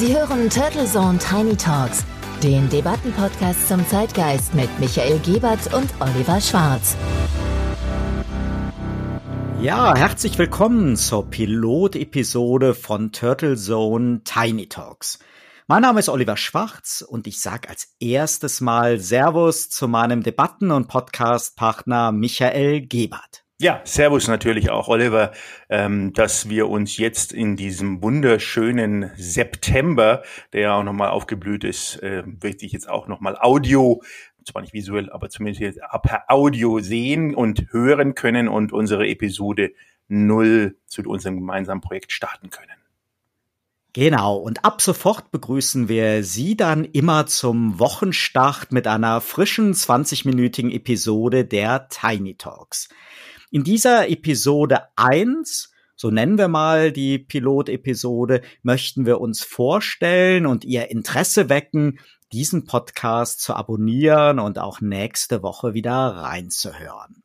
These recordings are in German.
Sie hören Turtle Zone Tiny Talks, den Debattenpodcast zum Zeitgeist mit Michael Gebert und Oliver Schwarz. Ja, herzlich willkommen zur Pilotepisode von Turtle Zone Tiny Talks. Mein Name ist Oliver Schwarz und ich sage als erstes Mal Servus zu meinem Debatten- und Podcastpartner Michael Gebert. Ja, Servus natürlich auch, Oliver, ähm, dass wir uns jetzt in diesem wunderschönen September, der ja auch nochmal aufgeblüht ist, äh, wirklich jetzt auch nochmal Audio, zwar nicht visuell, aber zumindest per Audio sehen und hören können und unsere Episode null zu unserem gemeinsamen Projekt starten können. Genau, und ab sofort begrüßen wir Sie dann immer zum Wochenstart mit einer frischen 20-minütigen Episode der Tiny Talks. In dieser Episode 1, so nennen wir mal die Pilotepisode, möchten wir uns vorstellen und Ihr Interesse wecken, diesen Podcast zu abonnieren und auch nächste Woche wieder reinzuhören.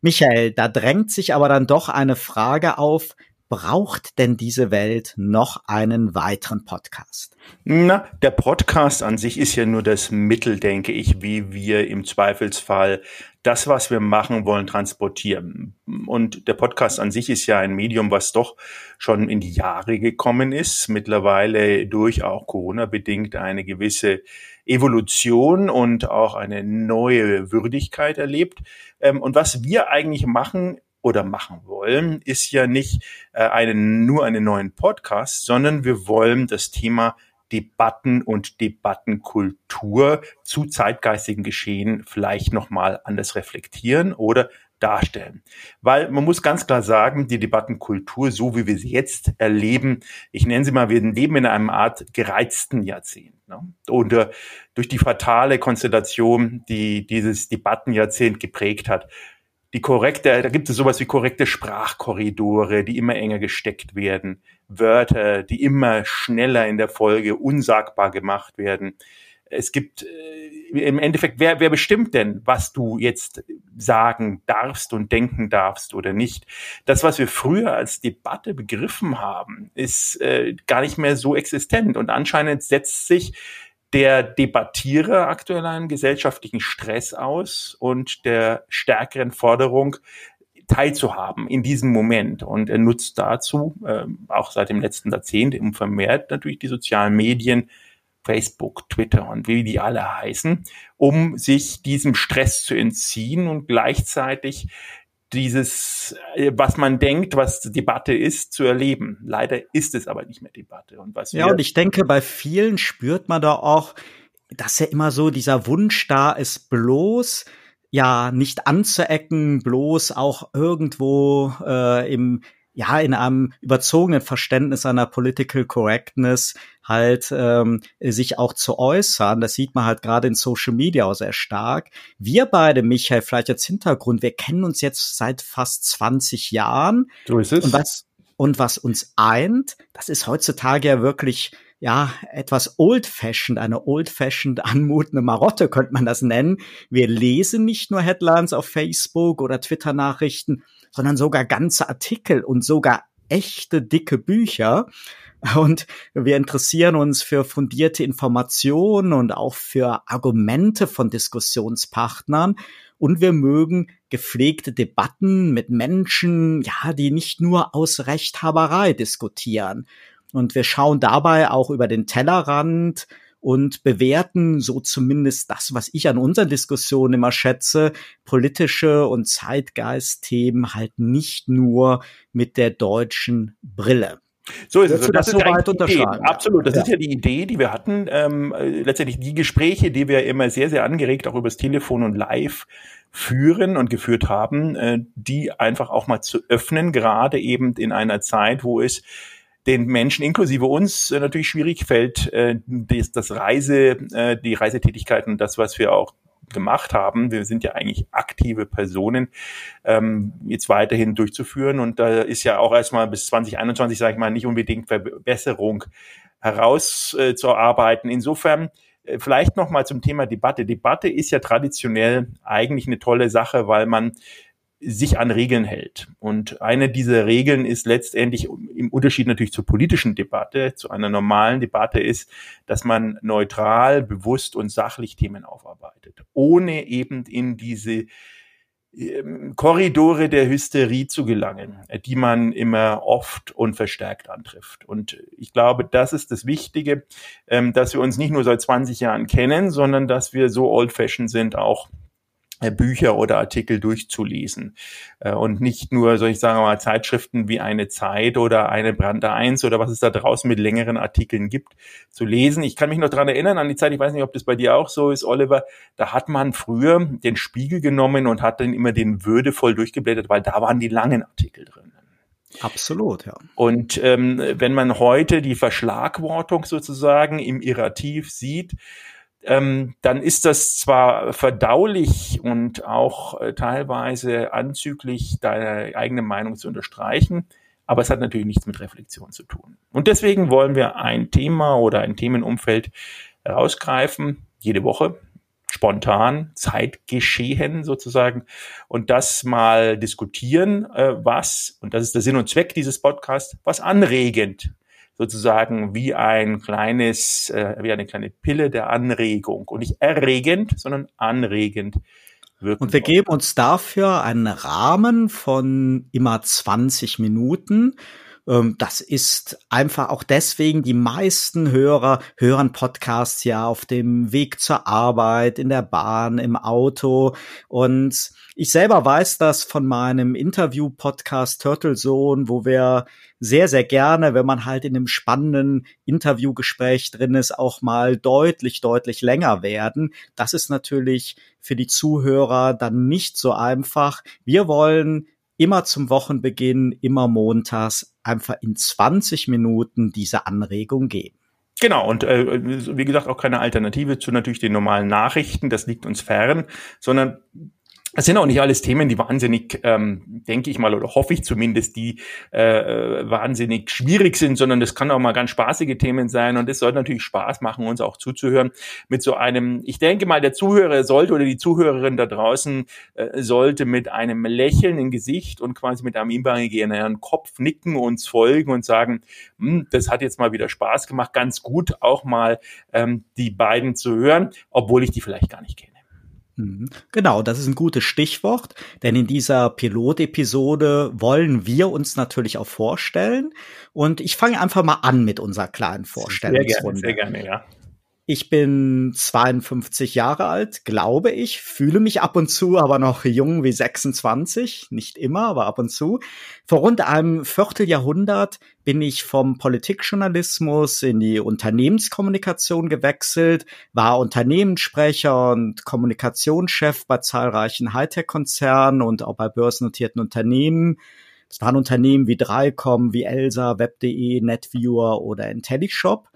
Michael, da drängt sich aber dann doch eine Frage auf, braucht denn diese Welt noch einen weiteren Podcast? Na, der Podcast an sich ist ja nur das Mittel, denke ich, wie wir im Zweifelsfall das, was wir machen wollen, transportieren. Und der Podcast an sich ist ja ein Medium, was doch schon in die Jahre gekommen ist, mittlerweile durch auch Corona bedingt eine gewisse Evolution und auch eine neue Würdigkeit erlebt. Ähm, und was wir eigentlich machen, oder machen wollen, ist ja nicht äh, einen, nur einen neuen Podcast, sondern wir wollen das Thema Debatten und Debattenkultur zu zeitgeistigen Geschehen vielleicht nochmal anders reflektieren oder darstellen. Weil man muss ganz klar sagen, die Debattenkultur, so wie wir sie jetzt erleben, ich nenne sie mal, wir leben in einem Art gereizten Jahrzehnt. Ne? Und äh, durch die fatale Konstellation, die dieses Debattenjahrzehnt geprägt hat, die korrekte, da gibt es sowas wie korrekte Sprachkorridore, die immer enger gesteckt werden, Wörter, die immer schneller in der Folge unsagbar gemacht werden. Es gibt äh, im Endeffekt, wer, wer bestimmt denn, was du jetzt sagen darfst und denken darfst oder nicht? Das, was wir früher als Debatte begriffen haben, ist äh, gar nicht mehr so existent. Und anscheinend setzt sich der Debattierer aktuell einen gesellschaftlichen Stress aus und der stärkeren Forderung, teilzuhaben in diesem Moment. Und er nutzt dazu, äh, auch seit dem letzten Jahrzehnt, um vermehrt natürlich die sozialen Medien, Facebook, Twitter und wie die alle heißen, um sich diesem Stress zu entziehen und gleichzeitig dieses, äh, was man denkt, was Debatte ist, zu erleben. Leider ist es aber nicht mehr Debatte. Und was ja, und ich denke, bei vielen spürt man da auch, dass ja immer so dieser Wunsch da ist, bloß ja nicht anzuecken, bloß auch irgendwo äh, im ja in einem überzogenen Verständnis einer Political Correctness halt ähm, sich auch zu äußern. Das sieht man halt gerade in Social Media auch sehr stark. Wir beide, Michael, vielleicht als Hintergrund, wir kennen uns jetzt seit fast 20 Jahren. So ist es. Und was, und was uns eint, das ist heutzutage ja wirklich ja, etwas old-fashioned, eine old-fashioned anmutende Marotte könnte man das nennen. Wir lesen nicht nur Headlines auf Facebook oder Twitter-Nachrichten, sondern sogar ganze Artikel und sogar echte dicke Bücher. Und wir interessieren uns für fundierte Informationen und auch für Argumente von Diskussionspartnern. Und wir mögen gepflegte Debatten mit Menschen, ja, die nicht nur aus Rechthaberei diskutieren. Und wir schauen dabei auch über den Tellerrand und bewerten so zumindest das, was ich an unseren Diskussionen immer schätze, politische und Zeitgeistthemen halt nicht nur mit der deutschen Brille. So ist es. Das, das ist soweit unterschreiben. Absolut. Das ja. ist ja die Idee, die wir hatten. Ähm, letztendlich die Gespräche, die wir immer sehr, sehr angeregt auch übers Telefon und live führen und geführt haben, äh, die einfach auch mal zu öffnen, gerade eben in einer Zeit, wo es den Menschen inklusive uns äh, natürlich schwierig fällt, äh, das, das Reise, äh, die Reisetätigkeiten, das, was wir auch gemacht haben, wir sind ja eigentlich aktive Personen, ähm, jetzt weiterhin durchzuführen. Und da ist ja auch erstmal bis 2021, sage ich mal, nicht unbedingt Verbesserung herauszuarbeiten. Insofern äh, vielleicht noch mal zum Thema Debatte. Debatte ist ja traditionell eigentlich eine tolle Sache, weil man sich an Regeln hält. Und eine dieser Regeln ist letztendlich im Unterschied natürlich zur politischen Debatte, zu einer normalen Debatte ist, dass man neutral, bewusst und sachlich Themen aufarbeitet, ohne eben in diese ähm, Korridore der Hysterie zu gelangen, die man immer oft und verstärkt antrifft. Und ich glaube, das ist das Wichtige, ähm, dass wir uns nicht nur seit 20 Jahren kennen, sondern dass wir so old-fashioned sind, auch Bücher oder Artikel durchzulesen äh, und nicht nur, soll ich sagen mal, Zeitschriften wie eine Zeit oder eine Brand 1 oder was es da draußen mit längeren Artikeln gibt, zu lesen. Ich kann mich noch dran erinnern an die Zeit, ich weiß nicht, ob das bei dir auch so ist, Oliver, da hat man früher den Spiegel genommen und hat dann immer den würdevoll durchgeblättert, weil da waren die langen Artikel drin. Absolut, ja. Und ähm, wenn man heute die Verschlagwortung sozusagen im Irrativ sieht, ähm, dann ist das zwar verdaulich und auch äh, teilweise anzüglich, deine eigene Meinung zu unterstreichen, aber es hat natürlich nichts mit Reflexion zu tun. Und deswegen wollen wir ein Thema oder ein Themenumfeld herausgreifen, jede Woche, spontan, Zeitgeschehen sozusagen, und das mal diskutieren, äh, was, und das ist der Sinn und Zweck dieses Podcasts, was anregend sozusagen wie ein kleines, äh, wie eine kleine Pille der Anregung und nicht erregend, sondern anregend wirken. Und wir geben uns dafür einen Rahmen von immer 20 Minuten. Ähm, das ist einfach auch deswegen, die meisten Hörer hören Podcasts ja auf dem Weg zur Arbeit, in der Bahn, im Auto. Und ich selber weiß das von meinem Interview-Podcast Turtle Zone, wo wir sehr, sehr gerne, wenn man halt in einem spannenden Interviewgespräch drin ist, auch mal deutlich, deutlich länger werden. Das ist natürlich für die Zuhörer dann nicht so einfach. Wir wollen immer zum Wochenbeginn, immer montags einfach in 20 Minuten diese Anregung geben. Genau, und äh, wie gesagt, auch keine Alternative zu natürlich den normalen Nachrichten, das liegt uns fern, sondern es sind auch nicht alles Themen, die wahnsinnig, ähm, denke ich mal, oder hoffe ich zumindest, die äh, wahnsinnig schwierig sind, sondern das kann auch mal ganz spaßige Themen sein und es soll natürlich Spaß machen, uns auch zuzuhören mit so einem, ich denke mal, der Zuhörer sollte oder die Zuhörerin da draußen äh, sollte mit einem Lächeln im Gesicht und quasi mit einem imaginären Kopf nicken, uns folgen und sagen, hm, das hat jetzt mal wieder Spaß gemacht, ganz gut auch mal ähm, die beiden zu hören, obwohl ich die vielleicht gar nicht kenne. Mhm. Genau, das ist ein gutes Stichwort, denn in dieser Pilotepisode wollen wir uns natürlich auch vorstellen. Und ich fange einfach mal an mit unserer kleinen Vorstellungsrunde. Sehr gerne, sehr gerne, ja. Ich bin 52 Jahre alt, glaube ich, fühle mich ab und zu aber noch jung wie 26, nicht immer, aber ab und zu. Vor rund einem Vierteljahrhundert bin ich vom Politikjournalismus in die Unternehmenskommunikation gewechselt, war Unternehmenssprecher und Kommunikationschef bei zahlreichen Hightech-Konzernen und auch bei börsennotierten Unternehmen. Das waren Unternehmen wie Drycom, wie Elsa, Web.de, NetViewer oder IntelliShop.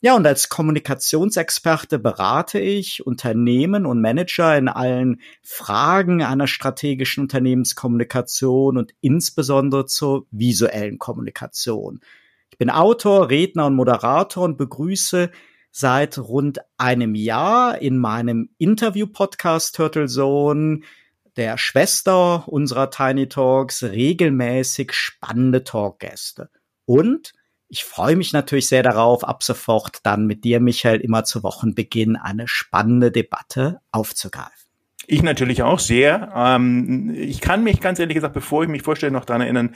Ja, und als Kommunikationsexperte berate ich Unternehmen und Manager in allen Fragen einer strategischen Unternehmenskommunikation und insbesondere zur visuellen Kommunikation. Ich bin Autor, Redner und Moderator und begrüße seit rund einem Jahr in meinem Interview-Podcast Turtle Zone, der Schwester unserer Tiny Talks, regelmäßig spannende Talkgäste. Und ich freue mich natürlich sehr darauf, ab sofort dann mit dir, Michael, immer zu Wochenbeginn eine spannende Debatte aufzugreifen. Ich natürlich auch sehr. Ähm, ich kann mich ganz ehrlich gesagt, bevor ich mich vorstelle, noch daran erinnern,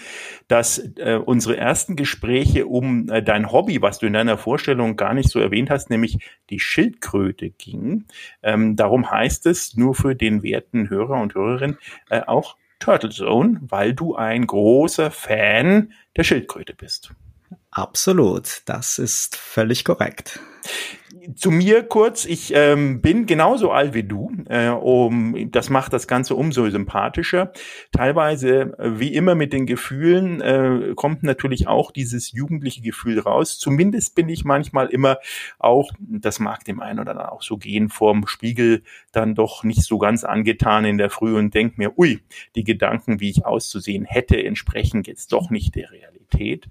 dass äh, unsere ersten Gespräche um äh, dein Hobby, was du in deiner Vorstellung gar nicht so erwähnt hast, nämlich die Schildkröte ging. Ähm, darum heißt es nur für den werten Hörer und Hörerin äh, auch Turtle Zone, weil du ein großer Fan der Schildkröte bist. Absolut, das ist völlig korrekt. Zu mir kurz, ich ähm, bin genauso alt wie du. Äh, um, das macht das Ganze umso sympathischer. Teilweise, äh, wie immer mit den Gefühlen, äh, kommt natürlich auch dieses jugendliche Gefühl raus. Zumindest bin ich manchmal immer auch, das mag dem einen oder anderen auch so gehen, vorm Spiegel dann doch nicht so ganz angetan in der Früh und denke mir, ui, die Gedanken, wie ich auszusehen hätte, entsprechen jetzt doch nicht der Realität. Qualität.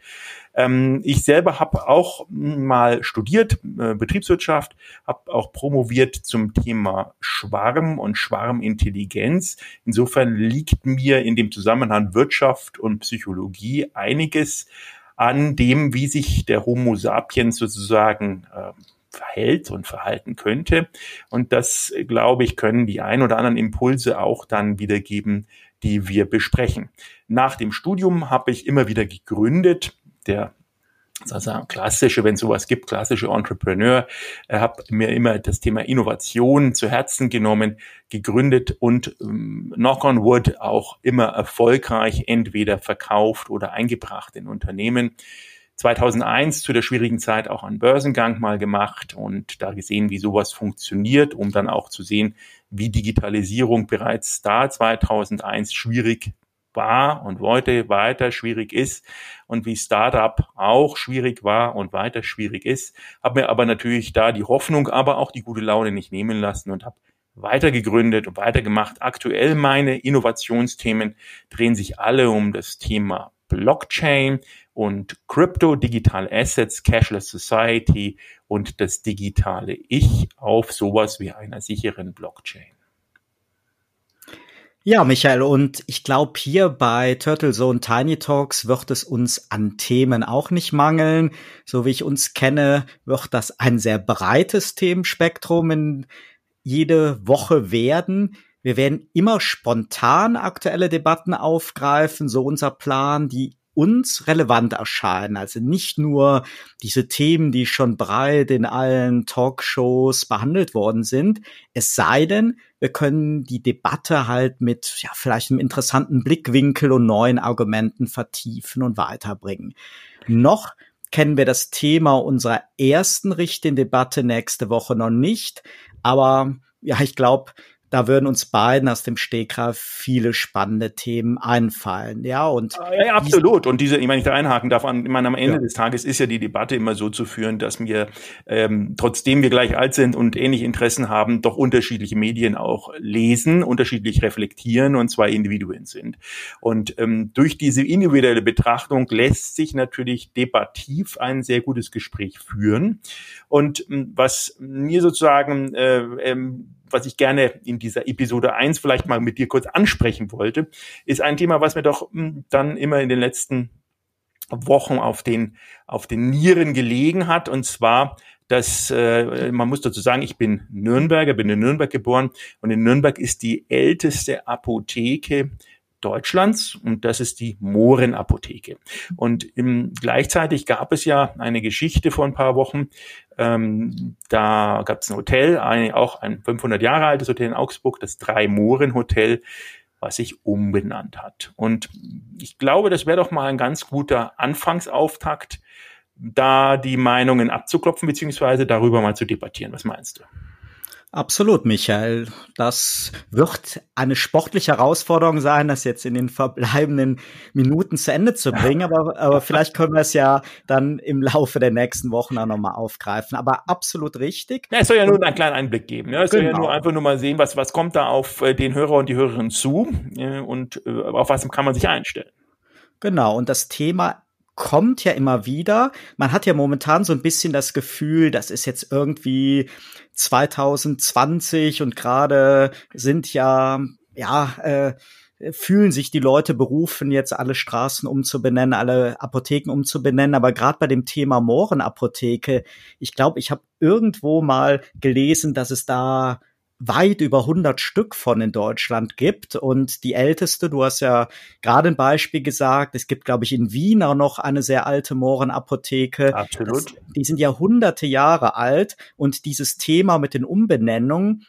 Ähm, ich selber habe auch mal studiert, äh, Betriebswirtschaft, habe auch promoviert zum Thema Schwarm und Schwarmintelligenz. Insofern liegt mir in dem Zusammenhang Wirtschaft und Psychologie einiges an dem, wie sich der Homo sapiens sozusagen äh, verhält und verhalten könnte. Und das, glaube ich, können die ein oder anderen Impulse auch dann wiedergeben, die wir besprechen. Nach dem Studium habe ich immer wieder gegründet. Der also klassische, wenn sowas gibt, klassische Entrepreneur, habe mir immer das Thema Innovation zu Herzen genommen, gegründet und ähm, knock on wood auch immer erfolgreich entweder verkauft oder eingebracht in Unternehmen. 2001 zu der schwierigen Zeit auch einen Börsengang mal gemacht und da gesehen, wie sowas funktioniert, um dann auch zu sehen, wie Digitalisierung bereits da 2001 schwierig war und heute weiter schwierig ist und wie Startup auch schwierig war und weiter schwierig ist, habe mir aber natürlich da die Hoffnung, aber auch die gute Laune nicht nehmen lassen und habe weiter gegründet und weitergemacht. Aktuell meine Innovationsthemen drehen sich alle um das Thema Blockchain und Crypto, Digital Assets, Cashless Society und das digitale Ich auf sowas wie einer sicheren Blockchain. Ja, Michael, und ich glaube, hier bei Turtle Zone Tiny Talks wird es uns an Themen auch nicht mangeln. So wie ich uns kenne, wird das ein sehr breites Themenspektrum in jede Woche werden. Wir werden immer spontan aktuelle Debatten aufgreifen, so unser Plan, die uns relevant erscheinen. Also nicht nur diese Themen, die schon breit in allen Talkshows behandelt worden sind. Es sei denn, wir können die Debatte halt mit ja, vielleicht einem interessanten Blickwinkel und neuen Argumenten vertiefen und weiterbringen. Noch kennen wir das Thema unserer ersten richtigen Debatte nächste Woche noch nicht. Aber ja, ich glaube, da würden uns beiden aus dem Stegreif viele spannende Themen einfallen. Ja, und ah, ja, absolut. Und diese, ich meine, ich da einhaken darf, an, ich meine, am Ende ja. des Tages ist ja die Debatte immer so zu führen, dass wir, ähm, trotzdem wir gleich alt sind und ähnliche Interessen haben, doch unterschiedliche Medien auch lesen, unterschiedlich reflektieren und zwei Individuen sind. Und ähm, durch diese individuelle Betrachtung lässt sich natürlich debattiv ein sehr gutes Gespräch führen. Und ähm, was mir sozusagen äh, ähm, was ich gerne in dieser Episode 1 vielleicht mal mit dir kurz ansprechen wollte, ist ein Thema, was mir doch hm, dann immer in den letzten Wochen auf den, auf den Nieren gelegen hat. Und zwar, dass äh, man muss dazu sagen, ich bin Nürnberger, bin in Nürnberg geboren und in Nürnberg ist die älteste Apotheke Deutschlands und das ist die Mohrenapotheke. Und im, gleichzeitig gab es ja eine Geschichte vor ein paar Wochen. Ähm, da gab es ein Hotel, ein, auch ein 500 Jahre altes Hotel in Augsburg, das Drei-Mohren-Hotel, was sich umbenannt hat. Und ich glaube, das wäre doch mal ein ganz guter Anfangsauftakt, da die Meinungen abzuklopfen, beziehungsweise darüber mal zu debattieren. Was meinst du? Absolut, Michael. Das wird eine sportliche Herausforderung sein, das jetzt in den verbleibenden Minuten zu Ende zu bringen. Aber, aber vielleicht können wir es ja dann im Laufe der nächsten Wochen auch nochmal aufgreifen. Aber absolut richtig. Ja, es soll ja nur einen kleinen Einblick geben. Ja, es genau. soll ja genau. nur einfach nur mal sehen, was, was kommt da auf äh, den Hörer und die Hörerin zu und äh, auf was kann man sich einstellen. Genau. Und das Thema kommt ja immer wieder. Man hat ja momentan so ein bisschen das Gefühl, das ist jetzt irgendwie 2020 und gerade sind ja, ja, äh, fühlen sich die Leute berufen, jetzt alle Straßen umzubenennen, alle Apotheken umzubenennen. Aber gerade bei dem Thema Mohrenapotheke, ich glaube, ich habe irgendwo mal gelesen, dass es da weit über 100 Stück von in Deutschland gibt. Und die älteste, du hast ja gerade ein Beispiel gesagt, es gibt, glaube ich, in Wien auch noch eine sehr alte Mohrenapotheke. Absolut. Das, die sind ja hunderte Jahre alt. Und dieses Thema mit den Umbenennungen,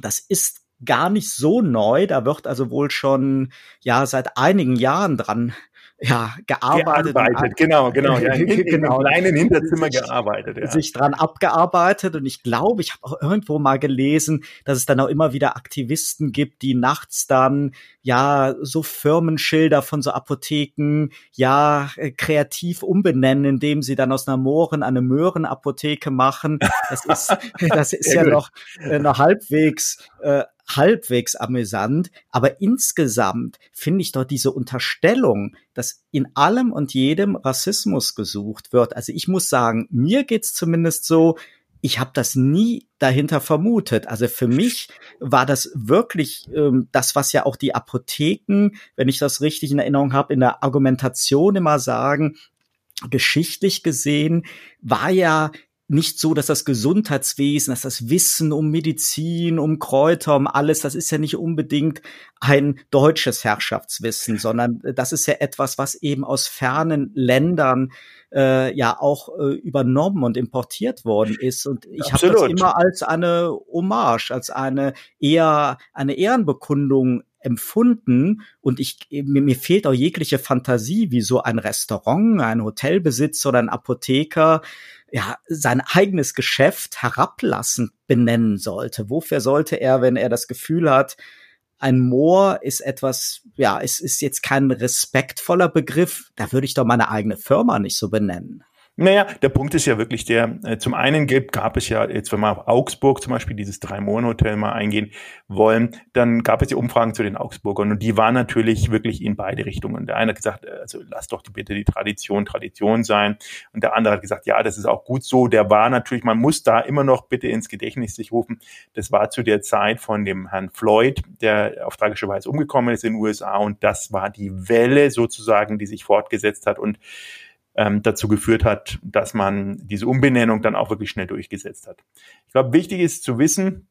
das ist gar nicht so neu. Da wird also wohl schon ja seit einigen Jahren dran ja, gearbeitet. gearbeitet genau, genau, ja, in, in, genau. in kleinen Hinterzimmer sich, gearbeitet. Ja. Sich dran abgearbeitet und ich glaube, ich habe auch irgendwo mal gelesen, dass es dann auch immer wieder Aktivisten gibt, die nachts dann ja so Firmenschilder von so Apotheken ja äh, kreativ umbenennen, indem sie dann aus einer Mohren eine Möhrenapotheke machen. Das ist, das ist ja, ja noch, äh, noch halbwegs äh, halbwegs amüsant, aber insgesamt finde ich dort diese Unterstellung, dass in allem und jedem Rassismus gesucht wird. Also ich muss sagen, mir geht's zumindest so, ich habe das nie dahinter vermutet. Also für mich war das wirklich ähm, das, was ja auch die Apotheken, wenn ich das richtig in Erinnerung habe, in der Argumentation immer sagen, geschichtlich gesehen war ja nicht so, dass das Gesundheitswesen, dass das Wissen um Medizin, um Kräuter, um alles, das ist ja nicht unbedingt ein deutsches Herrschaftswissen, sondern das ist ja etwas, was eben aus fernen Ländern äh, ja auch äh, übernommen und importiert worden ist. Und ich habe das immer als eine Hommage, als eine eher eine Ehrenbekundung empfunden und ich mir, mir fehlt auch jegliche Fantasie, wie so ein Restaurant, ein Hotelbesitzer oder ein Apotheker ja sein eigenes Geschäft herablassend benennen sollte. Wofür sollte er, wenn er das Gefühl hat, ein Moor ist etwas, ja, es ist jetzt kein respektvoller Begriff, da würde ich doch meine eigene Firma nicht so benennen. Naja, der Punkt ist ja wirklich der, äh, zum einen gibt, gab es ja, jetzt wenn wir auf Augsburg zum Beispiel dieses Drei-Mohn-Hotel mal eingehen wollen, dann gab es ja Umfragen zu den Augsburgern und die waren natürlich wirklich in beide Richtungen. Der eine hat gesagt, äh, also lass doch bitte die Tradition Tradition sein und der andere hat gesagt, ja, das ist auch gut so. Der war natürlich, man muss da immer noch bitte ins Gedächtnis sich rufen, das war zu der Zeit von dem Herrn Floyd, der auf tragische Weise umgekommen ist in den USA und das war die Welle sozusagen, die sich fortgesetzt hat und ähm, dazu geführt hat, dass man diese Umbenennung dann auch wirklich schnell durchgesetzt hat. Ich glaube, wichtig ist zu wissen,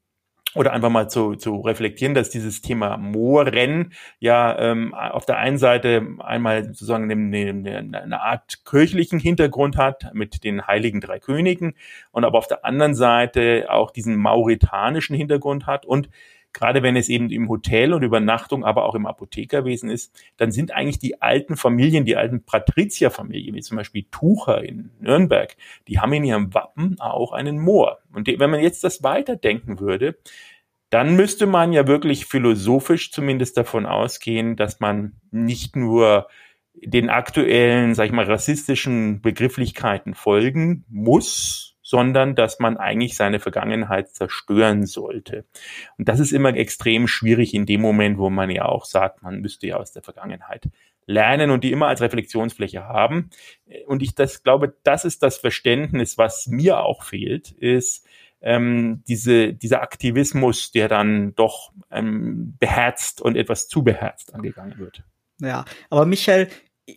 oder einfach mal zu, zu reflektieren, dass dieses Thema Mooren ja ähm, auf der einen Seite einmal sozusagen eine, eine Art kirchlichen Hintergrund hat mit den heiligen drei Königen und aber auf der anderen Seite auch diesen mauritanischen Hintergrund hat und gerade wenn es eben im Hotel und Übernachtung, aber auch im Apothekerwesen ist, dann sind eigentlich die alten Familien, die alten Patrizierfamilien, wie zum Beispiel Tucher in Nürnberg, die haben in ihrem Wappen auch einen Moor. Und wenn man jetzt das weiterdenken würde, dann müsste man ja wirklich philosophisch zumindest davon ausgehen, dass man nicht nur den aktuellen, sag ich mal, rassistischen Begrifflichkeiten folgen muss, sondern dass man eigentlich seine Vergangenheit zerstören sollte. Und das ist immer extrem schwierig in dem Moment, wo man ja auch sagt, man müsste ja aus der Vergangenheit lernen und die immer als Reflexionsfläche haben. Und ich das glaube, das ist das Verständnis, was mir auch fehlt, ist ähm, diese, dieser Aktivismus, der dann doch ähm, beherzt und etwas zu beherzt angegangen wird. Ja, aber Michael,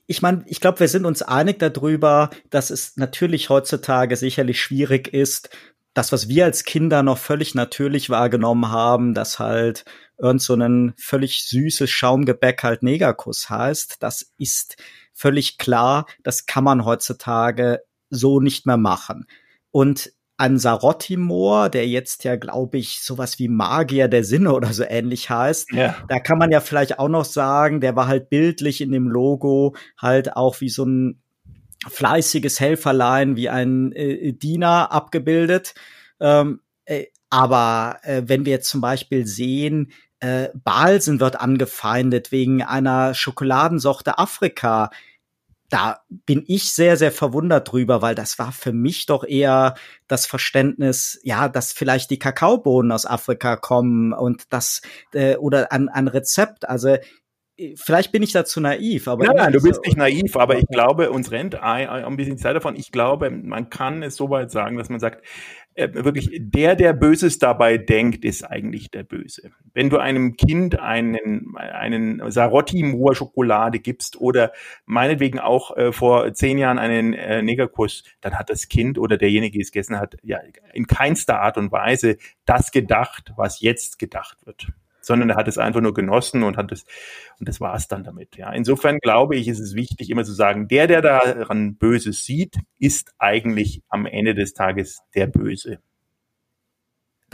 ich meine, ich glaube, wir sind uns einig darüber, dass es natürlich heutzutage sicherlich schwierig ist, das, was wir als Kinder noch völlig natürlich wahrgenommen haben, dass halt irgend so ein völlig süßes Schaumgebäck halt Negerkuss heißt, das ist völlig klar, das kann man heutzutage so nicht mehr machen. Und an Sarottimor, der jetzt ja, glaube ich, sowas wie Magier der Sinne oder so ähnlich heißt. Ja. Da kann man ja vielleicht auch noch sagen, der war halt bildlich in dem Logo halt auch wie so ein fleißiges Helferlein, wie ein äh, Diener abgebildet. Ähm, äh, aber äh, wenn wir jetzt zum Beispiel sehen, äh, Balsen wird angefeindet wegen einer Schokoladensorte Afrika, da bin ich sehr, sehr verwundert drüber, weil das war für mich doch eher das Verständnis, ja, dass vielleicht die Kakaobohnen aus Afrika kommen und das äh, oder ein, ein Rezept. Also äh, vielleicht bin ich dazu naiv, aber. Nein, nein, du bist nicht naiv, aber ich glaube, uns rennt ein, ein bisschen Zeit davon. Ich glaube, man kann es so weit sagen, dass man sagt, äh, wirklich, der, der Böses dabei denkt, ist eigentlich der Böse. Wenn du einem Kind einen, einen Sarotti-Moor Schokolade gibst oder meinetwegen auch äh, vor zehn Jahren einen äh, Negerkuss, dann hat das Kind oder derjenige, der es gegessen hat, ja in keinster Art und Weise das gedacht, was jetzt gedacht wird sondern er hat es einfach nur genossen und hat es, und das war es dann damit. Ja, insofern glaube ich, ist es wichtig, immer zu sagen, der, der daran Böses sieht, ist eigentlich am Ende des Tages der Böse.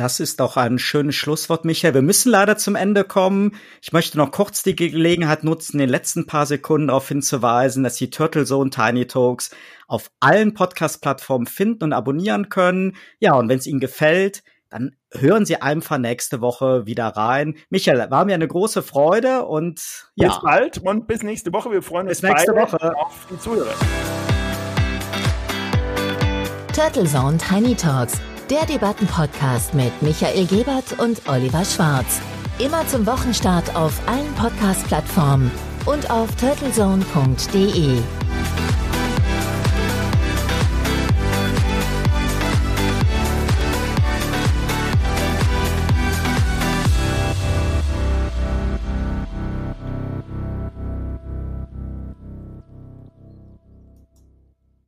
Das ist doch ein schönes Schlusswort, Michael. Wir müssen leider zum Ende kommen. Ich möchte noch kurz die Gelegenheit nutzen, in den letzten paar Sekunden darauf hinzuweisen, dass die Turtle Zone Tiny Talks auf allen Podcast-Plattformen finden und abonnieren können. Ja, und wenn es Ihnen gefällt, dann hören Sie einfach nächste Woche wieder rein. Michael, war mir eine große Freude und ja. Bis bald und bis nächste Woche. Wir freuen uns bis nächste Woche. auf die Zuhörer. Turtle Zone Tiny Talks Der Debatten-Podcast mit Michael Gebert und Oliver Schwarz. Immer zum Wochenstart auf allen Podcast-Plattformen und auf turtlezone.de.